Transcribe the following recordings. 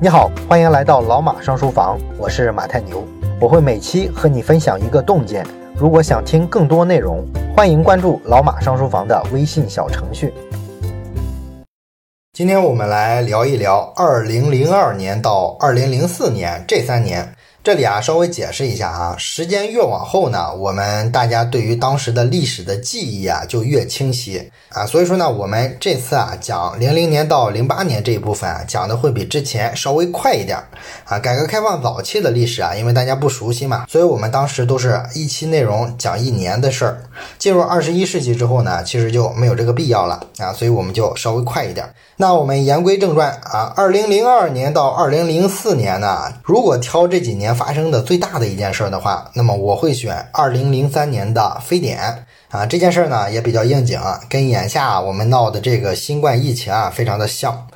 你好，欢迎来到老马上书房，我是马太牛，我会每期和你分享一个洞见。如果想听更多内容，欢迎关注老马上书房的微信小程序。今天我们来聊一聊二零零二年到二零零四年这三年。这里啊，稍微解释一下啊，时间越往后呢，我们大家对于当时的历史的记忆啊就越清晰啊，所以说呢，我们这次啊讲零零年到零八年这一部分啊，讲的会比之前稍微快一点啊。改革开放早期的历史啊，因为大家不熟悉嘛，所以我们当时都是一期内容讲一年的事儿。进入二十一世纪之后呢，其实就没有这个必要了啊，所以我们就稍微快一点。那我们言归正传啊，二零零二年到二零零四年呢，如果挑这几年。发生的最大的一件事的话，那么我会选二零零三年的非典啊，这件事呢也比较应景，跟眼下我们闹的这个新冠疫情啊非常的像。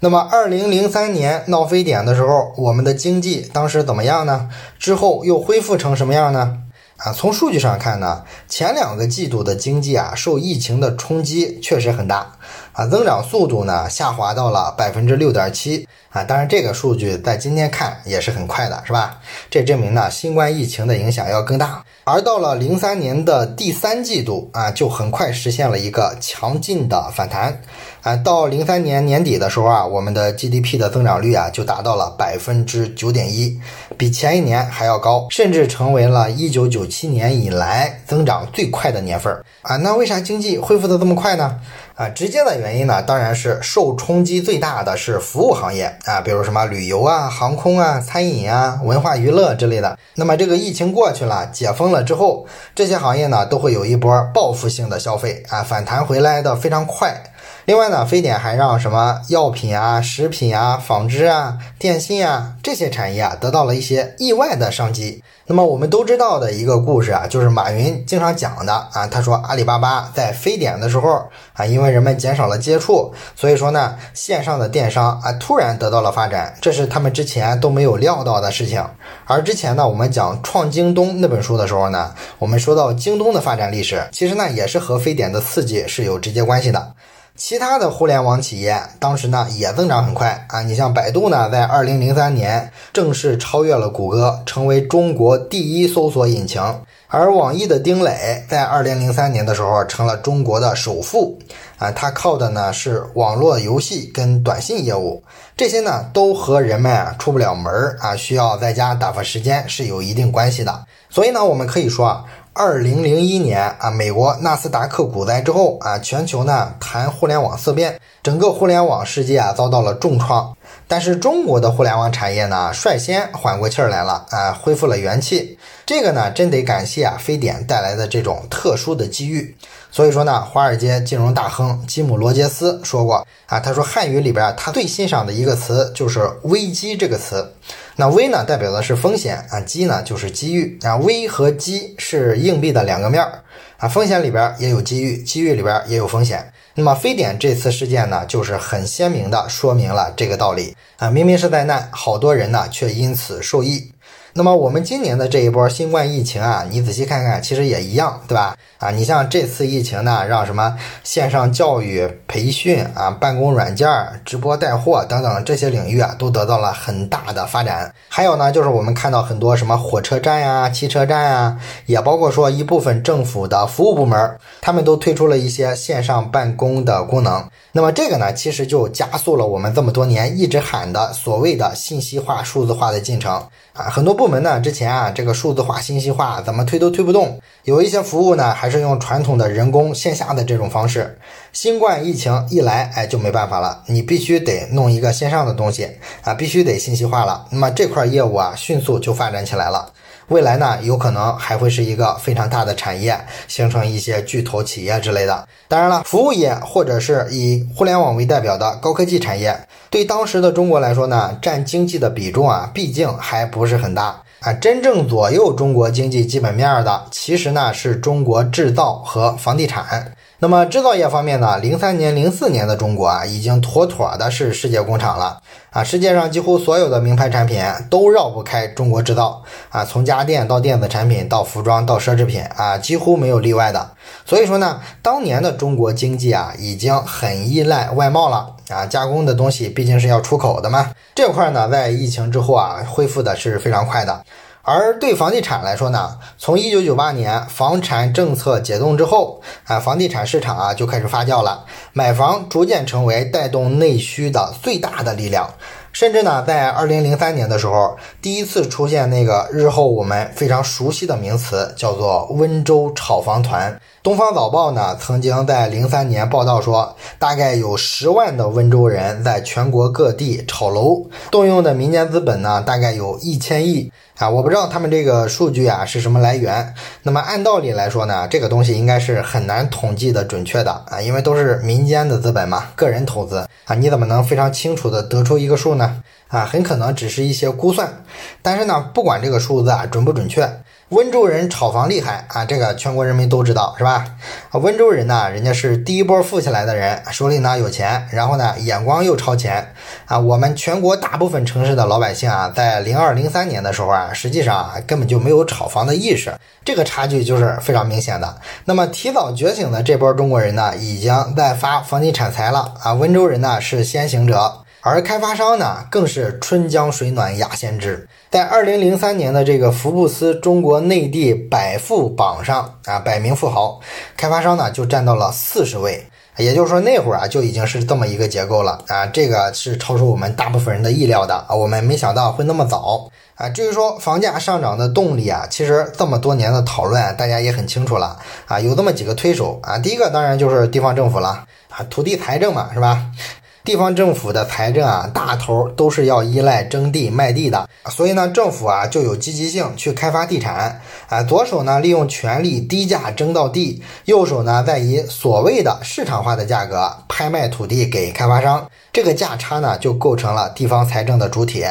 那么二零零三年闹非典的时候，我们的经济当时怎么样呢？之后又恢复成什么样呢？啊，从数据上看呢，前两个季度的经济啊受疫情的冲击确实很大啊，增长速度呢下滑到了百分之六点七。啊，当然这个数据在今天看也是很快的，是吧？这证明呢，新冠疫情的影响要更大。而到了零三年的第三季度啊，就很快实现了一个强劲的反弹。啊，到零三年年底的时候啊，我们的 GDP 的增长率啊就达到了百分之九点一，比前一年还要高，甚至成为了一九九七年以来增长最快的年份。啊，那为啥经济恢复的这么快呢？啊，直接的原因呢，当然是受冲击最大的是服务行业啊，比如什么旅游啊、航空啊、餐饮啊、文化娱乐之类的。那么这个疫情过去了，解封了之后，这些行业呢都会有一波报复性的消费啊，反弹回来的非常快。另外呢，非典还让什么药品啊、食品啊、纺织啊、电信啊这些产业啊得到了一些意外的商机。那么我们都知道的一个故事啊，就是马云经常讲的啊，他说阿里巴巴在非典的时候啊，因为人们减少了接触，所以说呢，线上的电商啊突然得到了发展，这是他们之前都没有料到的事情。而之前呢，我们讲《创京东》那本书的时候呢，我们说到京东的发展历史，其实呢也是和非典的刺激是有直接关系的。其他的互联网企业当时呢也增长很快啊，你像百度呢，在二零零三年正式超越了谷歌，成为中国第一搜索引擎。而网易的丁磊在二零零三年的时候成了中国的首富啊，他靠的呢是网络游戏跟短信业务，这些呢都和人们啊出不了门啊，需要在家打发时间是有一定关系的。所以呢，我们可以说啊。二零零一年啊，美国纳斯达克股灾之后啊，全球呢谈互联网色变，整个互联网世界啊遭到了重创。但是中国的互联网产业呢率先缓过气儿来了啊，恢复了元气。这个呢真得感谢啊非典带来的这种特殊的机遇。所以说呢，华尔街金融大亨吉姆罗杰斯说过啊，他说汉语里边他最欣赏的一个词就是危机这个词。那 V 呢，代表的是风险啊；机呢，就是机遇啊。，V 和机是硬币的两个面儿啊。风险里边也有机遇，机遇里边也有风险。那么非典这次事件呢，就是很鲜明的说明了这个道理啊。明明是灾难，好多人呢却因此受益。那么我们今年的这一波新冠疫情啊，你仔细看看，其实也一样，对吧？啊，你像这次疫情呢，让什么线上教育、培训啊、办公软件、直播带货等等这些领域啊，都得到了很大的发展。还有呢，就是我们看到很多什么火车站呀、汽车站呀，也包括说一部分政府的服务部门，他们都推出了一些线上办公的功能。那么这个呢，其实就加速了我们这么多年一直喊的所谓的信息化、数字化的进程啊。很多部门呢，之前啊，这个数字化、信息化怎么推都推不动，有一些服务呢，还是用传统的人工线下的这种方式。新冠疫情一来，哎，就没办法了，你必须得弄一个线上的东西啊，必须得信息化了。那么这块业务啊，迅速就发展起来了。未来呢，有可能还会是一个非常大的产业，形成一些巨头企业之类的。当然了，服务业或者是以互联网为代表的高科技产业，对当时的中国来说呢，占经济的比重啊，毕竟还不是很大啊。真正左右中国经济基本面的，其实呢是中国制造和房地产。那么制造业方面呢，零三年、零四年的中国啊，已经妥妥的是世界工厂了啊！世界上几乎所有的名牌产品都绕不开中国制造啊，从家电到电子产品到服装到奢侈品啊，几乎没有例外的。所以说呢，当年的中国经济啊，已经很依赖外贸了啊，加工的东西毕竟是要出口的嘛。这块呢，在疫情之后啊，恢复的是非常快的。而对房地产来说呢，从一九九八年房产政策解冻之后，啊，房地产市场啊就开始发酵了，买房逐渐成为带动内需的最大的力量。甚至呢，在二零零三年的时候，第一次出现那个日后我们非常熟悉的名词，叫做温州炒房团。东方早报呢，曾经在零三年报道说，大概有十万的温州人在全国各地炒楼，动用的民间资本呢，大概有一千亿。啊，我不知道他们这个数据啊是什么来源。那么按道理来说呢，这个东西应该是很难统计的准确的啊，因为都是民间的资本嘛，个人投资啊，你怎么能非常清楚的得出一个数呢？啊，很可能只是一些估算。但是呢，不管这个数字啊准不准确。温州人炒房厉害啊，这个全国人民都知道是吧？啊，温州人呢，人家是第一波富起来的人，手里呢有钱，然后呢眼光又超前啊。我们全国大部分城市的老百姓啊，在零二零三年的时候啊，实际上啊根本就没有炒房的意识，这个差距就是非常明显的。那么提早觉醒的这波中国人呢，已经在发房地产财了啊。温州人呢是先行者。而开发商呢，更是春江水暖鸭先知。在二零零三年的这个福布斯中国内地百富榜上啊，百名富豪，开发商呢就占到了四十位。也就是说，那会儿啊就已经是这么一个结构了啊，这个是超出我们大部分人的意料的啊，我们没想到会那么早啊。至于说房价上涨的动力啊，其实这么多年的讨论，大家也很清楚了啊，有这么几个推手啊。第一个当然就是地方政府了啊，土地财政嘛，是吧？地方政府的财政啊，大头都是要依赖征地卖地的，所以呢，政府啊就有积极性去开发地产啊。左手呢利用权力低价征到地，右手呢再以所谓的市场化的价格拍卖土地给开发商，这个价差呢就构成了地方财政的主体。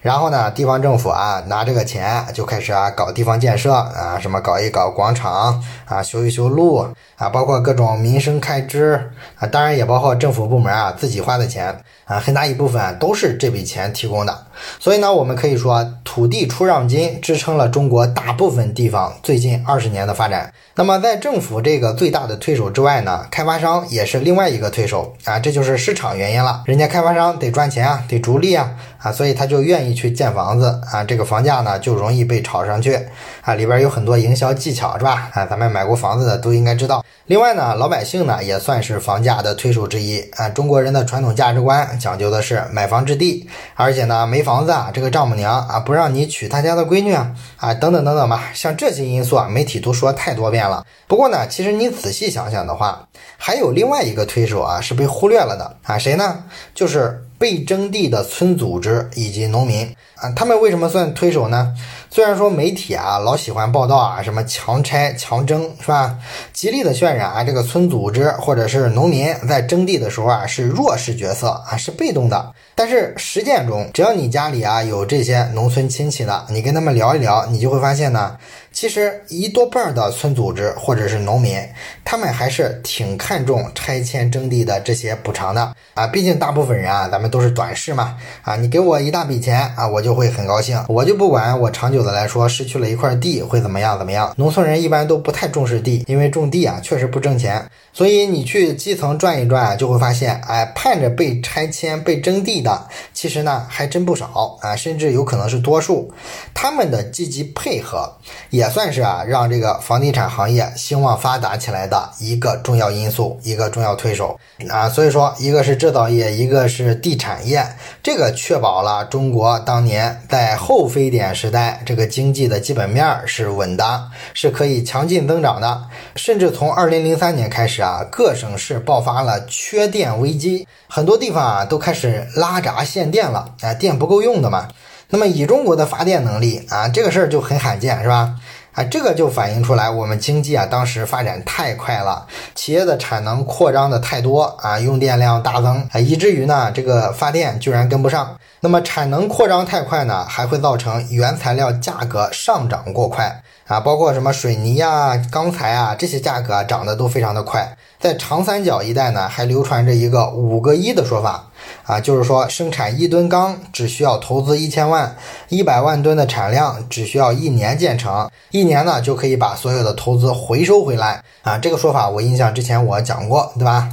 然后呢，地方政府啊拿这个钱就开始啊搞地方建设啊，什么搞一搞广场啊，修一修路啊，包括各种民生开支啊，当然也包括政府部门啊自己花。的钱啊，很大一部分都是这笔钱提供的，所以呢，我们可以说土地出让金支撑了中国大部分地方最近二十年的发展。那么，在政府这个最大的推手之外呢，开发商也是另外一个推手啊，这就是市场原因了。人家开发商得赚钱啊，得逐利啊啊，所以他就愿意去建房子啊，这个房价呢就容易被炒上去啊，里边有很多营销技巧是吧？啊，咱们买过房子的都应该知道。另外呢，老百姓呢也算是房价的推手之一啊。中国人的传统价值观讲究的是买房置地，而且呢，没房子啊，这个丈母娘啊不让你娶他家的闺女啊啊等等等等吧，像这些因素啊，媒体都说太多遍。了，不过呢，其实你仔细想想的话，还有另外一个推手啊，是被忽略了的啊，谁呢？就是被征地的村组织以及农民。啊，他们为什么算推手呢？虽然说媒体啊老喜欢报道啊，什么强拆强征是吧？极力的渲染啊，这个村组织或者是农民在征地的时候啊是弱势角色啊，是被动的。但是实践中，只要你家里啊有这些农村亲戚的，你跟他们聊一聊，你就会发现呢。其实一多半的村组织或者是农民，他们还是挺看重拆迁征地的这些补偿的啊。毕竟大部分人啊，咱们都是短视嘛啊。你给我一大笔钱啊，我就会很高兴，我就不管我长久的来说失去了一块地会怎么样怎么样。农村人一般都不太重视地，因为种地啊确实不挣钱。所以你去基层转一转，就会发现，哎，盼着被拆迁、被征地的，其实呢还真不少啊，甚至有可能是多数。他们的积极配合。也算是啊，让这个房地产行业兴旺发达起来的一个重要因素，一个重要推手啊。所以说，一个是制造业，一个是地产业，这个确保了中国当年年在后非典时代这个经济的基本面是稳的，是可以强劲增长的。甚至从二零零三年开始啊，各省市爆发了缺电危机，很多地方啊都开始拉闸限电了，啊，电不够用的嘛。那么以中国的发电能力啊，这个事儿就很罕见，是吧？啊，这个就反映出来我们经济啊当时发展太快了，企业的产能扩张的太多啊，用电量大增啊，以至于呢这个发电居然跟不上。那么产能扩张太快呢，还会造成原材料价格上涨过快啊，包括什么水泥呀、钢材啊这些价格涨得都非常的快。在长三角一带呢，还流传着一个“五个一”的说法啊，就是说生产一吨钢只需要投资一千万，一百万吨的产量只需要一年建成，一年呢就可以把所有的投资回收回来啊。这个说法我印象之前我讲过，对吧？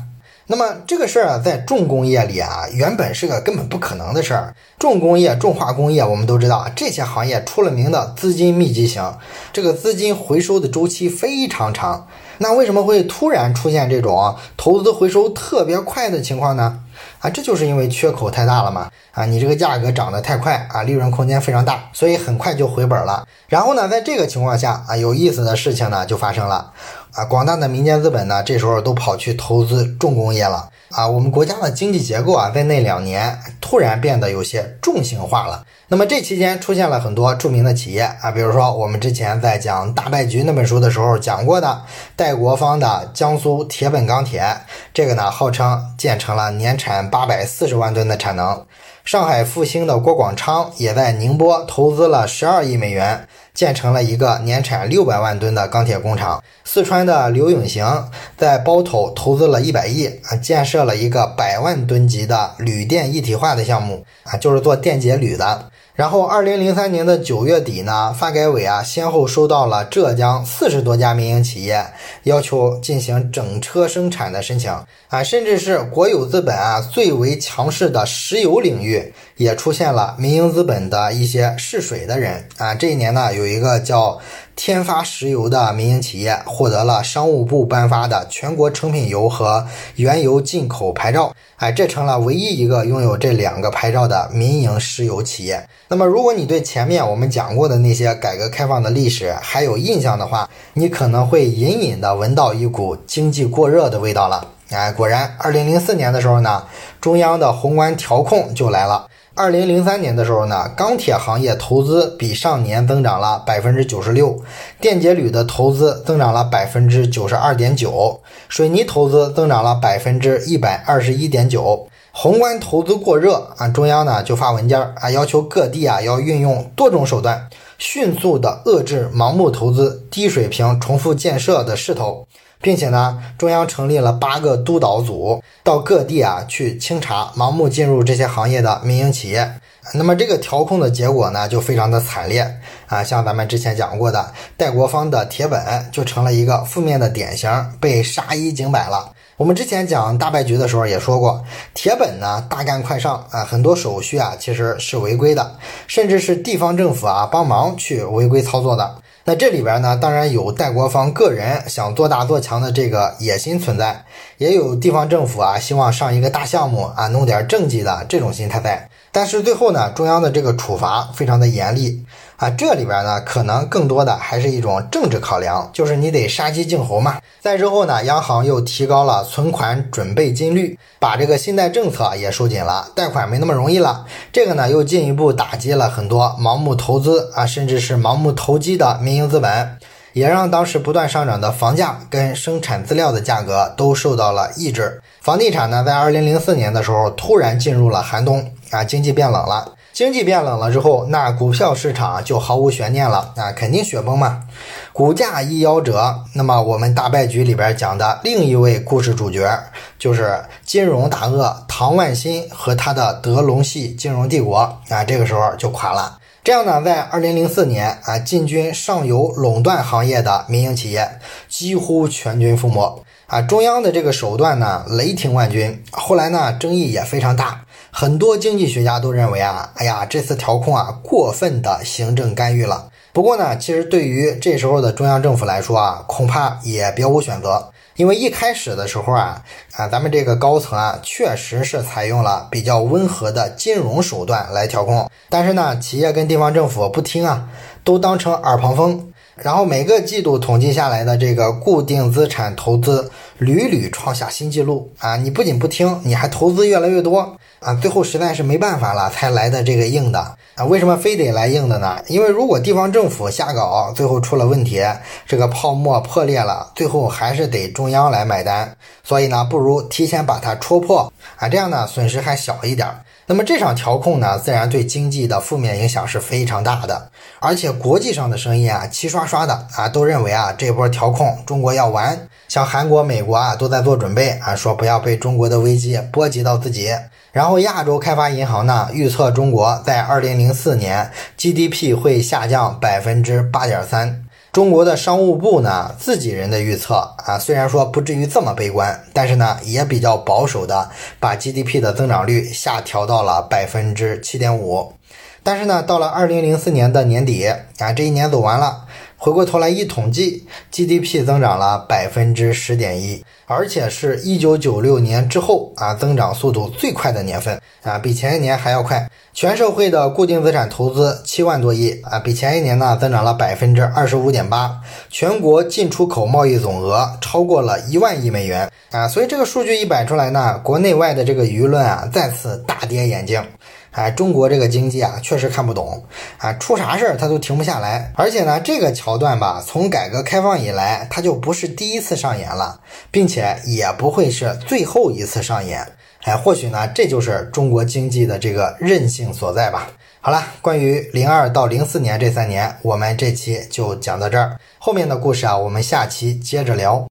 那么这个事儿啊，在重工业里啊，原本是个根本不可能的事儿。重工业、重化工业，我们都知道，这些行业出了名的资金密集型，这个资金回收的周期非常长。那为什么会突然出现这种投资回收特别快的情况呢？啊，这就是因为缺口太大了嘛。啊，你这个价格涨得太快啊，利润空间非常大，所以很快就回本了。然后呢，在这个情况下啊，有意思的事情呢就发生了。啊，广大的民间资本呢，这时候都跑去投资重工业了。啊，我们国家的经济结构啊，在那两年突然变得有些重型化了。那么这期间出现了很多著名的企业啊，比如说我们之前在讲《大败局》那本书的时候讲过的戴国芳的江苏铁本钢铁，这个呢号称建成了年产八百四十万吨的产能。上海复兴的郭广昌也在宁波投资了十二亿美元。建成了一个年产六百万吨的钢铁工厂。四川的刘永行在包头投资了一百亿啊，建设了一个百万吨级的铝电一体化的项目啊，就是做电解铝的。然后，二零零三年的九月底呢，发改委啊，先后收到了浙江四十多家民营企业要求进行整车生产的申请啊，甚至是国有资本啊最为强势的石油领域，也出现了民营资本的一些试水的人啊。这一年呢，有一个叫。天发石油的民营企业获得了商务部颁发的全国成品油和原油进口牌照，哎，这成了唯一一个拥有这两个牌照的民营石油企业。那么，如果你对前面我们讲过的那些改革开放的历史还有印象的话，你可能会隐隐的闻到一股经济过热的味道了。哎，果然，二零零四年的时候呢，中央的宏观调控就来了。二零零三年的时候呢，钢铁行业投资比上年增长了百分之九十六，电解铝的投资增长了百分之九十二点九，水泥投资增长了百分之一百二十一点九。宏观投资过热啊，中央呢就发文件啊，要求各地啊要运用多种手段，迅速的遏制盲目投资、低水平重复建设的势头。并且呢，中央成立了八个督导组，到各地啊去清查盲目进入这些行业的民营企业。那么这个调控的结果呢，就非常的惨烈啊！像咱们之前讲过的，戴国芳的铁本就成了一个负面的典型，被杀一儆百了。我们之前讲大败局的时候也说过，铁本呢大干快上啊，很多手续啊其实是违规的，甚至是地方政府啊帮忙去违规操作的。那这里边呢，当然有戴国芳个人想做大做强的这个野心存在，也有地方政府啊希望上一个大项目啊弄点政绩的这种心态在。但是最后呢，中央的这个处罚非常的严厉啊，这里边呢可能更多的还是一种政治考量，就是你得杀鸡儆猴嘛。再之后呢，央行又提高了存款准备金率，把这个信贷政策也收紧了，贷款没那么容易了。这个呢又进一步打击了很多盲目投资啊，甚至是盲目投机的民营资本，也让当时不断上涨的房价跟生产资料的价格都受到了抑制。房地产呢，在二零零四年的时候突然进入了寒冬。啊，经济变冷了，经济变冷了之后，那股票市场就毫无悬念了啊，肯定雪崩嘛。股价一夭折，那么我们大败局里边讲的另一位故事主角，就是金融大鳄唐万新和他的德隆系金融帝国啊，这个时候就垮了。这样呢，在二零零四年啊，进军上游垄断行业的民营企业几乎全军覆没啊。中央的这个手段呢，雷霆万钧。后来呢，争议也非常大。很多经济学家都认为啊，哎呀，这次调控啊过分的行政干预了。不过呢，其实对于这时候的中央政府来说啊，恐怕也别无选择。因为一开始的时候啊，啊，咱们这个高层啊，确实是采用了比较温和的金融手段来调控。但是呢，企业跟地方政府不听啊，都当成耳旁风。然后每个季度统计下来的这个固定资产投资屡屡创下新纪录啊！你不仅不听，你还投资越来越多啊！最后实在是没办法了，才来的这个硬的啊！为什么非得来硬的呢？因为如果地方政府瞎搞，最后出了问题，这个泡沫破裂了，最后还是得中央来买单。所以呢，不如提前把它戳破啊，这样呢损失还小一点。那么这场调控呢，自然对经济的负面影响是非常大的，而且国际上的声音啊，齐刷刷的啊，都认为啊，这波调控中国要完。像韩国、美国啊都在做准备啊，说不要被中国的危机波及到自己。然后亚洲开发银行呢预测中国在二零零四年 GDP 会下降百分之八点三。中国的商务部呢，自己人的预测啊，虽然说不至于这么悲观，但是呢，也比较保守的把 GDP 的增长率下调到了百分之七点五。但是呢，到了二零零四年的年底啊，这一年走完了。回过头来一统计，GDP 增长了百分之十点一，而且是一九九六年之后啊增长速度最快的年份啊，比前一年还要快。全社会的固定资产投资七万多亿啊，比前一年呢增长了百分之二十五点八。全国进出口贸易总额超过了一万亿美元啊，所以这个数据一摆出来呢，国内外的这个舆论啊再次大跌眼镜。哎，中国这个经济啊，确实看不懂啊，出啥事儿它都停不下来。而且呢，这个桥段吧，从改革开放以来，它就不是第一次上演了，并且也不会是最后一次上演。哎，或许呢，这就是中国经济的这个韧性所在吧。好了，关于零二到零四年这三年，我们这期就讲到这儿，后面的故事啊，我们下期接着聊。